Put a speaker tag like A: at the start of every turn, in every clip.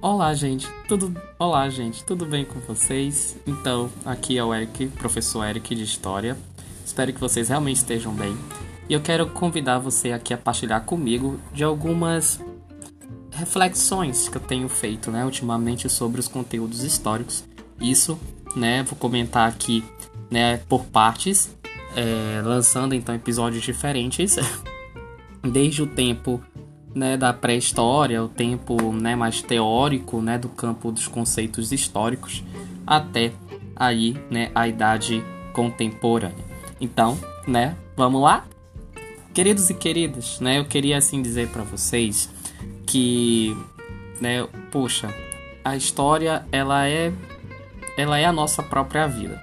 A: Olá, gente. Tudo Olá, gente. Tudo bem com vocês? Então, aqui é o Eric, professor Eric de História. Espero que vocês realmente estejam bem. E eu quero convidar você aqui a partilhar comigo de algumas reflexões que eu tenho feito, né, ultimamente sobre os conteúdos históricos. Isso, né, vou comentar aqui, né, por partes, é, lançando então episódios diferentes, desde o tempo né, da pré-história, o tempo né, mais teórico né, do campo dos conceitos históricos, até aí né, a idade contemporânea. Então, né, vamos lá? Queridos e queridas, né, eu queria assim dizer para vocês que, né, poxa, a história ela é ela é a nossa própria vida.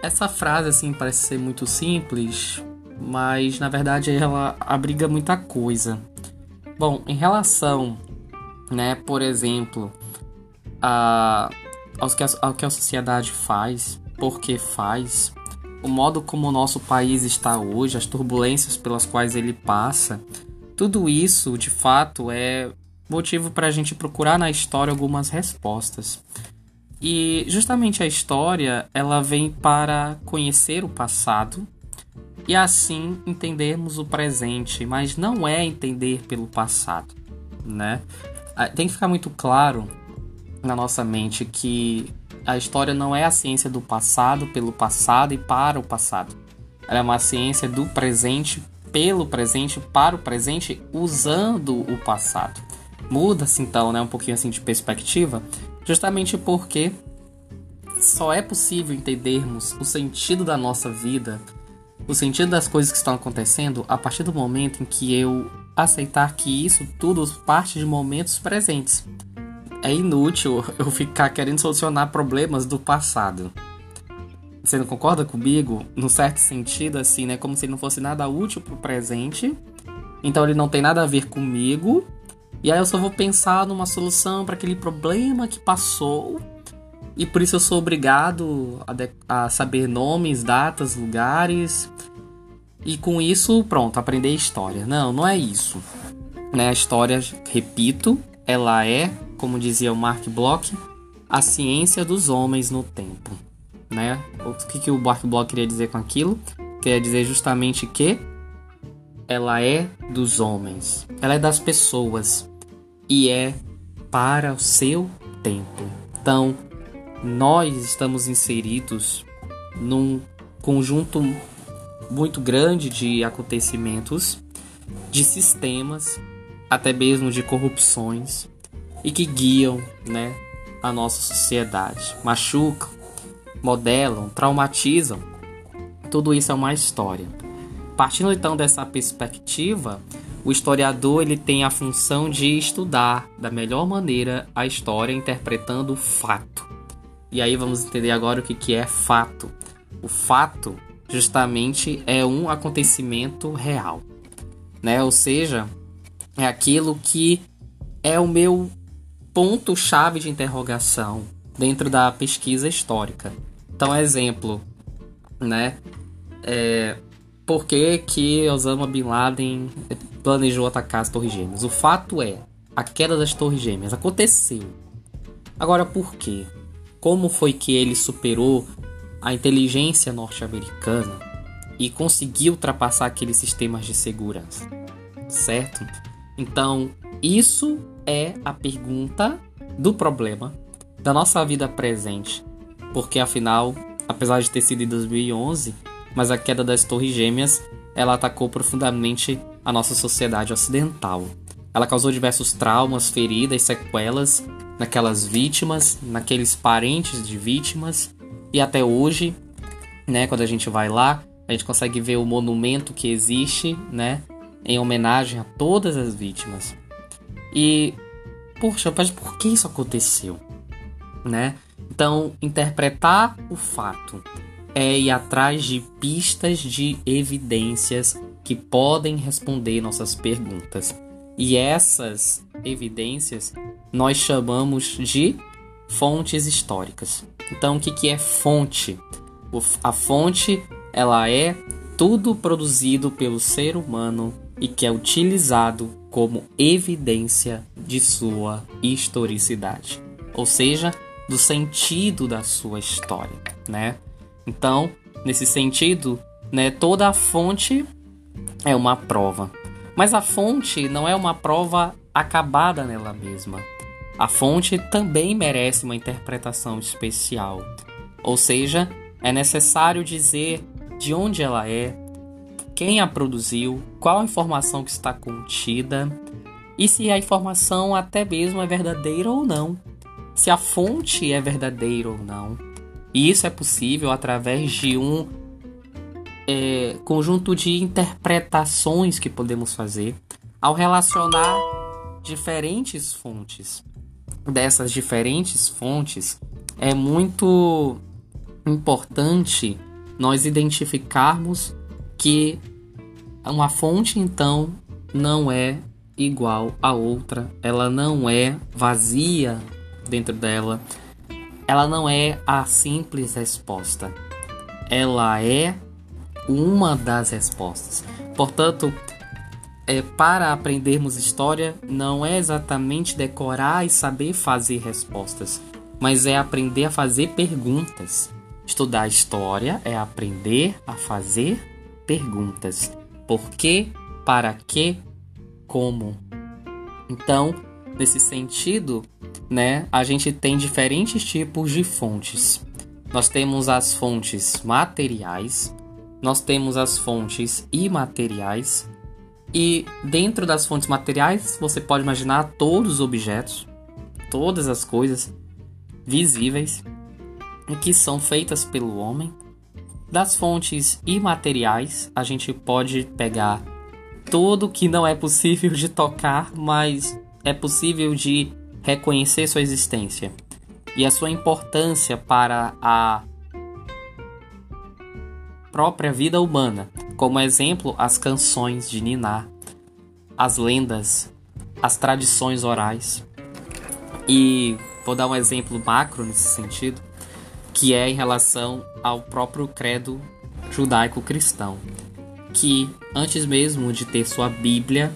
A: Essa frase assim parece ser muito simples, mas na verdade ela abriga muita coisa. Bom, em relação, né, por exemplo, a, ao, que a, ao que a sociedade faz, por que faz, o modo como o nosso país está hoje, as turbulências pelas quais ele passa, tudo isso de fato é motivo para a gente procurar na história algumas respostas. E justamente a história ela vem para conhecer o passado e assim entendermos o presente, mas não é entender pelo passado, né? Ah, tem que ficar muito claro na nossa mente que a história não é a ciência do passado pelo passado e para o passado. Ela é uma ciência do presente pelo presente para o presente usando o passado. Muda-se então, né, um pouquinho assim de perspectiva, justamente porque só é possível entendermos o sentido da nossa vida o sentido das coisas que estão acontecendo a partir do momento em que eu aceitar que isso tudo parte de momentos presentes. É inútil eu ficar querendo solucionar problemas do passado. Você não concorda comigo? Num certo sentido, assim, né? Como se não fosse nada útil pro presente. Então ele não tem nada a ver comigo. E aí eu só vou pensar numa solução para aquele problema que passou e por isso eu sou obrigado a, a saber nomes, datas, lugares. E com isso, pronto, aprender história. Não, não é isso. Né? A história, repito, ela é, como dizia o Mark Bloch, a ciência dos homens no tempo. Né? O que, que o Mark Bloch queria dizer com aquilo? Queria dizer justamente que ela é dos homens, ela é das pessoas e é para o seu tempo. Então, nós estamos inseridos num conjunto muito grande de acontecimentos, de sistemas, até mesmo de corrupções e que guiam, né, a nossa sociedade, machucam, modelam, traumatizam. Tudo isso é uma história. Partindo então dessa perspectiva, o historiador ele tem a função de estudar da melhor maneira a história interpretando o fato e aí vamos entender agora o que, que é fato. O fato, justamente, é um acontecimento real, né? Ou seja, é aquilo que é o meu ponto-chave de interrogação dentro da pesquisa histórica. Então, exemplo, né? É, por que, que Osama Bin Laden planejou atacar as Torres Gêmeas? O fato é, a queda das Torres Gêmeas aconteceu. Agora, por quê? Como foi que ele superou a inteligência norte-americana e conseguiu ultrapassar aqueles sistemas de segurança, certo? Então, isso é a pergunta do problema da nossa vida presente, porque afinal, apesar de ter sido em 2011, mas a queda das Torres Gêmeas, ela atacou profundamente a nossa sociedade ocidental. Ela causou diversos traumas, feridas, sequelas naquelas vítimas, naqueles parentes de vítimas. E até hoje, né, quando a gente vai lá, a gente consegue ver o monumento que existe, né, em homenagem a todas as vítimas. E poxa, mas por que isso aconteceu, né? Então, interpretar o fato é ir atrás de pistas de evidências que podem responder nossas perguntas. E essas evidências nós chamamos de fontes históricas. Então, o que, que é fonte? A fonte ela é tudo produzido pelo ser humano e que é utilizado como evidência de sua historicidade, ou seja, do sentido da sua história, né? Então, nesse sentido, né, toda a fonte é uma prova. Mas a fonte não é uma prova acabada nela mesma. A fonte também merece uma interpretação especial. Ou seja, é necessário dizer de onde ela é, quem a produziu, qual a informação que está contida e se a informação até mesmo é verdadeira ou não se a fonte é verdadeira ou não. E isso é possível através de um é, conjunto de interpretações que podemos fazer ao relacionar diferentes fontes. Dessas diferentes fontes, é muito importante nós identificarmos que uma fonte então não é igual a outra, ela não é vazia dentro dela, ela não é a simples resposta. Ela é uma das respostas. Portanto, é, para aprendermos história, não é exatamente decorar e saber fazer respostas, mas é aprender a fazer perguntas. Estudar história é aprender a fazer perguntas. Por quê? Para quê? Como? Então, nesse sentido, né, a gente tem diferentes tipos de fontes. Nós temos as fontes materiais, nós temos as fontes imateriais, e dentro das fontes materiais você pode imaginar todos os objetos, todas as coisas visíveis que são feitas pelo homem. Das fontes imateriais, a gente pode pegar tudo que não é possível de tocar, mas é possível de reconhecer sua existência e a sua importância para a própria vida humana, como exemplo as canções de Niná, as lendas, as tradições orais. E vou dar um exemplo macro nesse sentido, que é em relação ao próprio credo judaico-cristão, que antes mesmo de ter sua Bíblia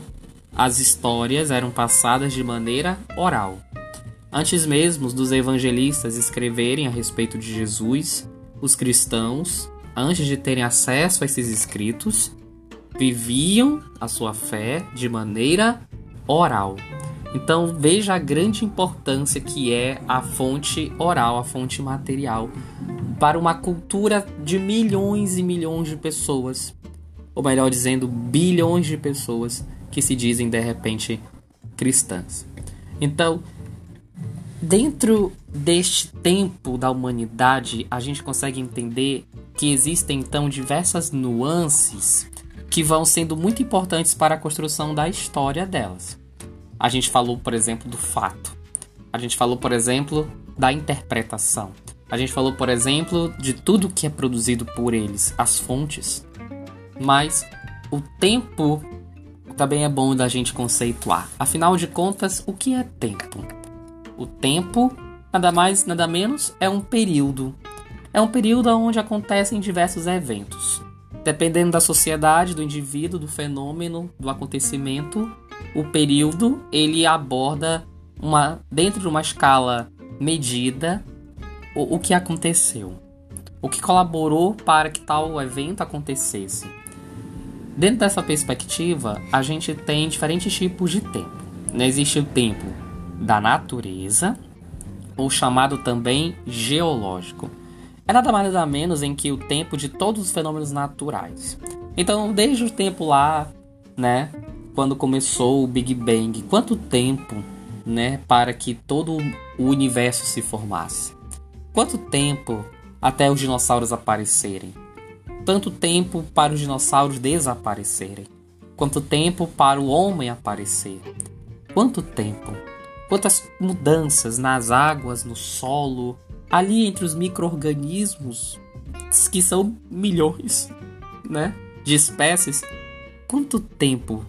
A: as histórias eram passadas de maneira oral. Antes mesmo dos evangelistas escreverem a respeito de Jesus, os cristãos, antes de terem acesso a esses escritos, viviam a sua fé de maneira oral. Então veja a grande importância que é a fonte oral, a fonte material, para uma cultura de milhões e milhões de pessoas, ou melhor dizendo, bilhões de pessoas que se dizem de repente cristãs. Então, dentro deste tempo da humanidade, a gente consegue entender que existem então diversas nuances que vão sendo muito importantes para a construção da história delas. A gente falou, por exemplo, do fato. A gente falou, por exemplo, da interpretação. A gente falou, por exemplo, de tudo que é produzido por eles, as fontes. Mas o tempo também é bom da gente conceituar. Afinal de contas, o que é tempo? O tempo, nada mais, nada menos, é um período. É um período onde acontecem diversos eventos. Dependendo da sociedade, do indivíduo, do fenômeno, do acontecimento, o período ele aborda uma dentro de uma escala medida o, o que aconteceu, o que colaborou para que tal evento acontecesse. Dentro dessa perspectiva, a gente tem diferentes tipos de tempo. Né? Existe o tempo da natureza, ou chamado também geológico. É nada mais nada menos em que o tempo de todos os fenômenos naturais. Então, desde o tempo lá, né, quando começou o Big Bang, quanto tempo, né, para que todo o universo se formasse? Quanto tempo até os dinossauros aparecerem? tanto tempo para os dinossauros desaparecerem, quanto tempo para o homem aparecer. Quanto tempo? Quantas mudanças nas águas, no solo, ali entre os micro-organismos, que são milhões, né, de espécies. Quanto tempo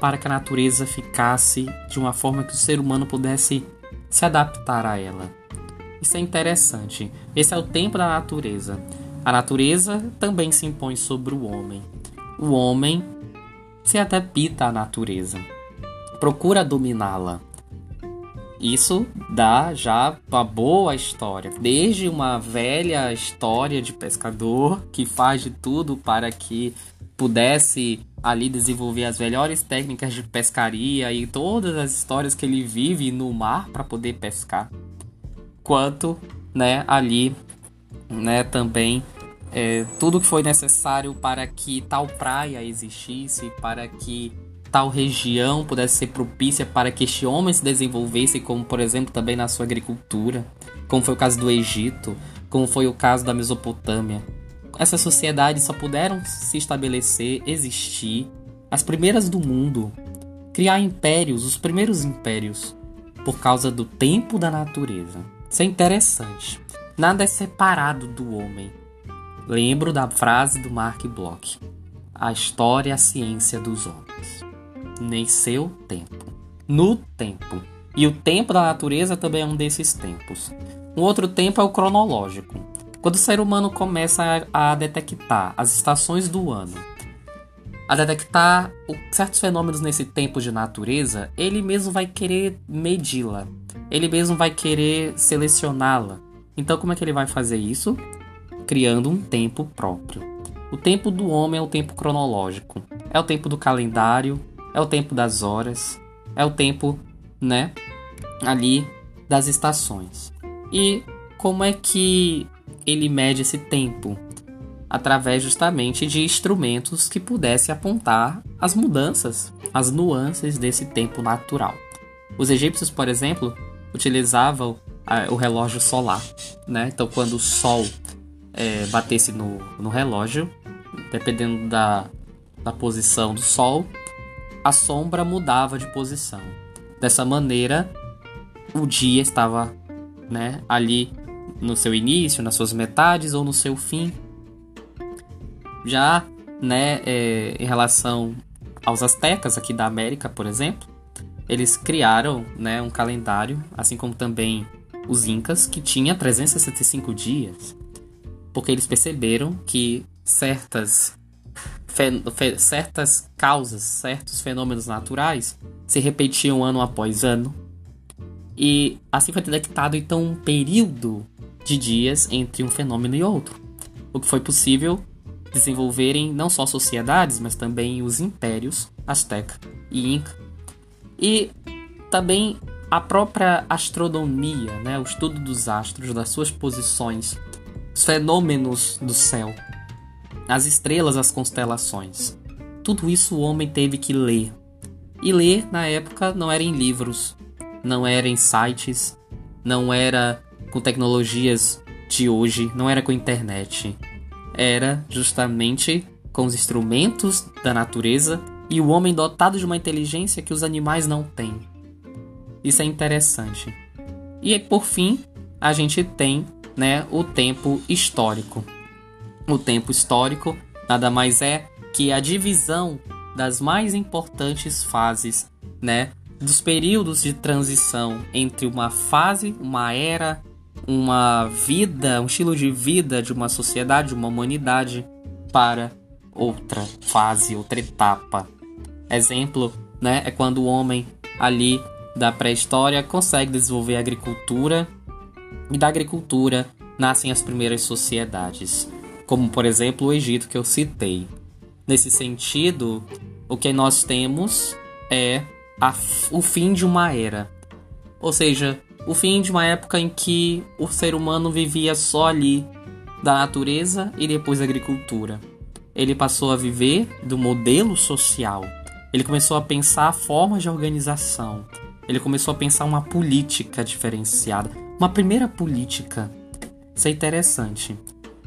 A: para que a natureza ficasse de uma forma que o ser humano pudesse se adaptar a ela? Isso é interessante. Esse é o tempo da natureza. A natureza também se impõe sobre o homem. O homem se adapta à natureza. procura dominá-la. Isso dá já uma boa história. Desde uma velha história de pescador que faz de tudo para que pudesse ali desenvolver as melhores técnicas de pescaria e todas as histórias que ele vive no mar para poder pescar, quanto, né, ali, né, também é, tudo que foi necessário para que tal praia existisse, para que tal região pudesse ser propícia para que este homem se desenvolvesse, como por exemplo também na sua agricultura, como foi o caso do Egito, como foi o caso da Mesopotâmia. Essas sociedades só puderam se estabelecer, existir, as primeiras do mundo, criar impérios, os primeiros impérios, por causa do tempo da natureza. Isso é interessante. Nada é separado do homem. Lembro da frase do Mark Bloch: A história é a ciência dos homens nem seu tempo. No tempo. E o tempo da natureza também é um desses tempos. Um outro tempo é o cronológico. Quando o ser humano começa a, detectar as estações do ano, a detectar certos fenômenos nesse tempo de natureza, ele mesmo vai querer medi-la. Ele mesmo vai querer selecioná-la. Então, como é que ele vai fazer isso? Criando um tempo próprio. O tempo do homem é o tempo cronológico. É o tempo do calendário, é o tempo das horas, é o tempo, né, ali das estações. E como é que ele mede esse tempo? Através justamente de instrumentos que pudessem apontar as mudanças, as nuances desse tempo natural. Os egípcios, por exemplo, utilizavam o relógio solar, né? Então, quando o sol é, batesse no, no relógio, dependendo da, da posição do sol, a sombra mudava de posição. Dessa maneira, o dia estava né, ali no seu início, nas suas metades ou no seu fim. Já né, é, em relação aos astecas aqui da América, por exemplo, eles criaram né, um calendário, assim como também os incas, que tinha 365 dias, porque eles perceberam que certas certas causas, certos fenômenos naturais se repetiam ano após ano. E assim foi detectado então um período de dias entre um fenômeno e outro, o que foi possível desenvolverem não só sociedades, mas também os impérios Azteca e Inca. E também a própria astronomia, né, o estudo dos astros, das suas posições, os fenômenos do céu, as estrelas, as constelações. Tudo isso o homem teve que ler. E ler na época não era em livros, não era em sites, não era com tecnologias de hoje, não era com internet. Era justamente com os instrumentos da natureza e o homem dotado de uma inteligência que os animais não têm. Isso é interessante. E por fim, a gente tem né, o tempo histórico. O tempo histórico nada mais é que a divisão das mais importantes fases, né, dos períodos de transição entre uma fase, uma era, uma vida, um estilo de vida de uma sociedade, uma humanidade para outra fase, outra etapa. Exemplo, né, é quando o homem ali da pré-história consegue desenvolver a agricultura e da agricultura nascem as primeiras sociedades como por exemplo o Egito que eu citei. Nesse sentido, o que nós temos é a, o fim de uma era. Ou seja, o fim de uma época em que o ser humano vivia só ali da natureza e depois da agricultura. Ele passou a viver do modelo social. Ele começou a pensar formas de organização. Ele começou a pensar uma política diferenciada. Uma primeira política. Isso é interessante.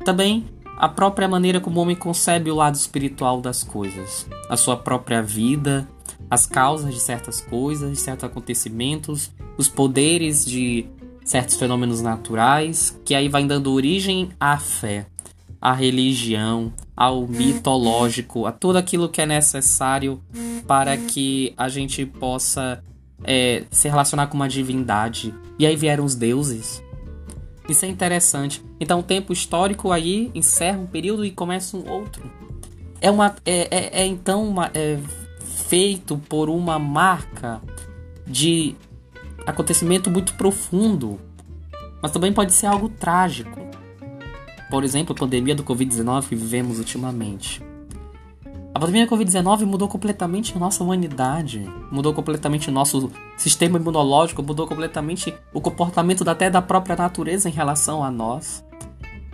A: Também a própria maneira como o homem concebe o lado espiritual das coisas, a sua própria vida, as causas de certas coisas, de certos acontecimentos, os poderes de certos fenômenos naturais, que aí vai dando origem à fé, à religião, ao mitológico, a tudo aquilo que é necessário para que a gente possa é, se relacionar com uma divindade. E aí vieram os deuses, isso é interessante. Então, o tempo histórico aí encerra um período e começa um outro. É uma, é, é, é então uma, é, feito por uma marca de acontecimento muito profundo, mas também pode ser algo trágico. Por exemplo, a pandemia do Covid-19 que vivemos ultimamente. A pandemia da Covid-19 mudou completamente a nossa humanidade, mudou completamente o nosso sistema imunológico, mudou completamente o comportamento até da própria natureza em relação a nós.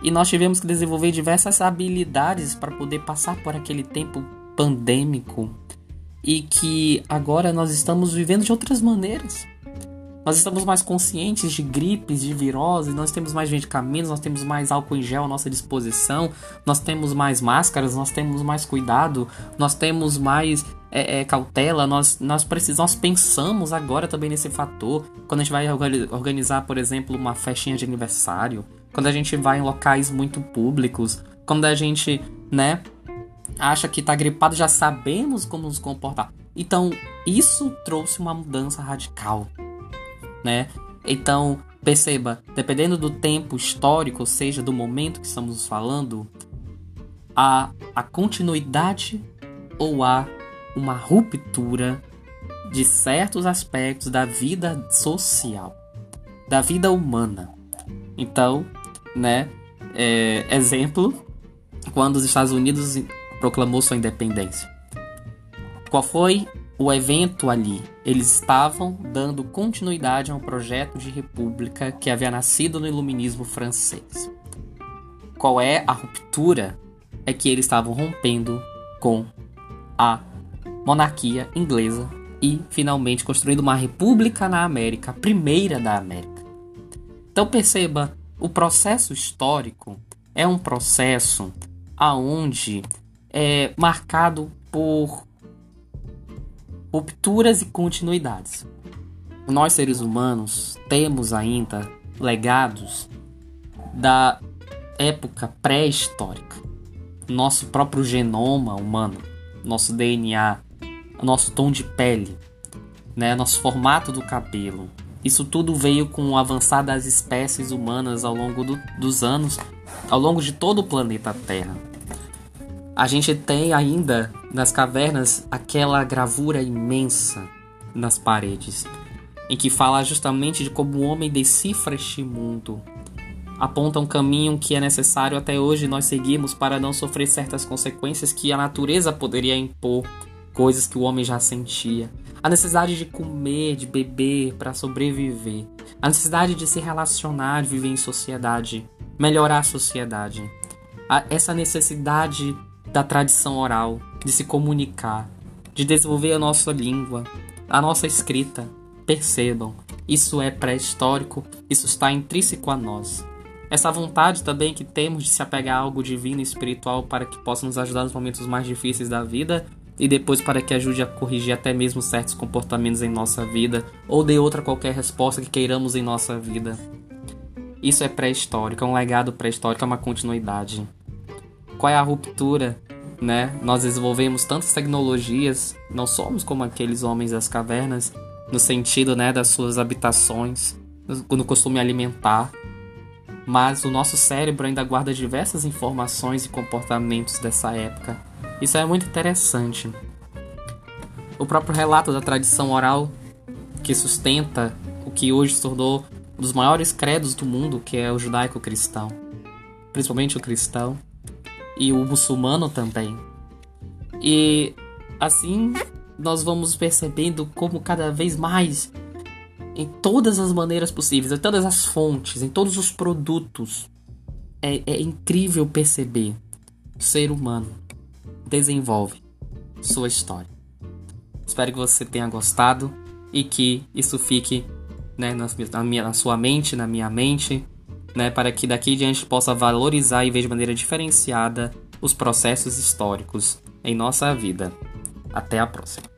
A: E nós tivemos que desenvolver diversas habilidades para poder passar por aquele tempo pandêmico e que agora nós estamos vivendo de outras maneiras. Nós estamos mais conscientes de gripes, de viroses, nós temos mais medicamentos, nós temos mais álcool em gel à nossa disposição, nós temos mais máscaras, nós temos mais cuidado, nós temos mais é, é, cautela, nós, nós precisamos, nós pensamos agora também nesse fator. Quando a gente vai organizar, por exemplo, uma festinha de aniversário, quando a gente vai em locais muito públicos, quando a gente, né, acha que tá gripado, já sabemos como nos comportar. Então, isso trouxe uma mudança radical, né? Então, perceba, dependendo do tempo histórico, ou seja, do momento que estamos falando, há a continuidade ou há uma ruptura de certos aspectos da vida social, da vida humana. Então, né, é, exemplo, quando os Estados Unidos proclamou sua independência. Qual foi o evento ali? Eles estavam dando continuidade a um projeto de república que havia nascido no iluminismo francês. Qual é a ruptura? É que eles estavam rompendo com a monarquia inglesa e finalmente construindo uma república na América, a primeira da América. Então perceba, o processo histórico é um processo aonde é marcado por rupturas e continuidades. Nós seres humanos temos ainda legados da época pré-histórica. Nosso próprio genoma humano, nosso DNA, nosso tom de pele, né, nosso formato do cabelo. Isso tudo veio com o avançar das espécies humanas ao longo do, dos anos, ao longo de todo o planeta Terra. A gente tem ainda nas cavernas aquela gravura imensa nas paredes, em que fala justamente de como o homem decifra este mundo. Aponta um caminho que é necessário até hoje nós seguirmos para não sofrer certas consequências que a natureza poderia impor, coisas que o homem já sentia. A necessidade de comer, de beber para sobreviver. A necessidade de se relacionar, de viver em sociedade, melhorar a sociedade. essa necessidade da tradição oral, de se comunicar, de desenvolver a nossa língua, a nossa escrita. Percebam, isso é pré-histórico, isso está intrínseco a nós. Essa vontade também que temos de se apegar a algo divino e espiritual para que possa nos ajudar nos momentos mais difíceis da vida e depois para que ajude a corrigir até mesmo certos comportamentos em nossa vida ou de outra qualquer resposta que queiramos em nossa vida. Isso é pré-histórico, é um legado pré-histórico, é uma continuidade qual é a ruptura, né? Nós desenvolvemos tantas tecnologias, não somos como aqueles homens das cavernas no sentido, né, das suas habitações, no costume alimentar, mas o nosso cérebro ainda guarda diversas informações e comportamentos dessa época. Isso é muito interessante. O próprio relato da tradição oral que sustenta o que hoje se tornou um dos maiores credos do mundo, que é o judaico-cristão, principalmente o cristão, e o muçulmano também. E assim nós vamos percebendo como cada vez mais, em todas as maneiras possíveis, em todas as fontes, em todos os produtos, é, é incrível perceber o ser humano desenvolve sua história. Espero que você tenha gostado e que isso fique né, na, na, minha, na sua mente, na minha mente, né, para que daqui em diante possa valorizar e ver de maneira diferenciada os processos históricos em nossa vida. Até a próxima.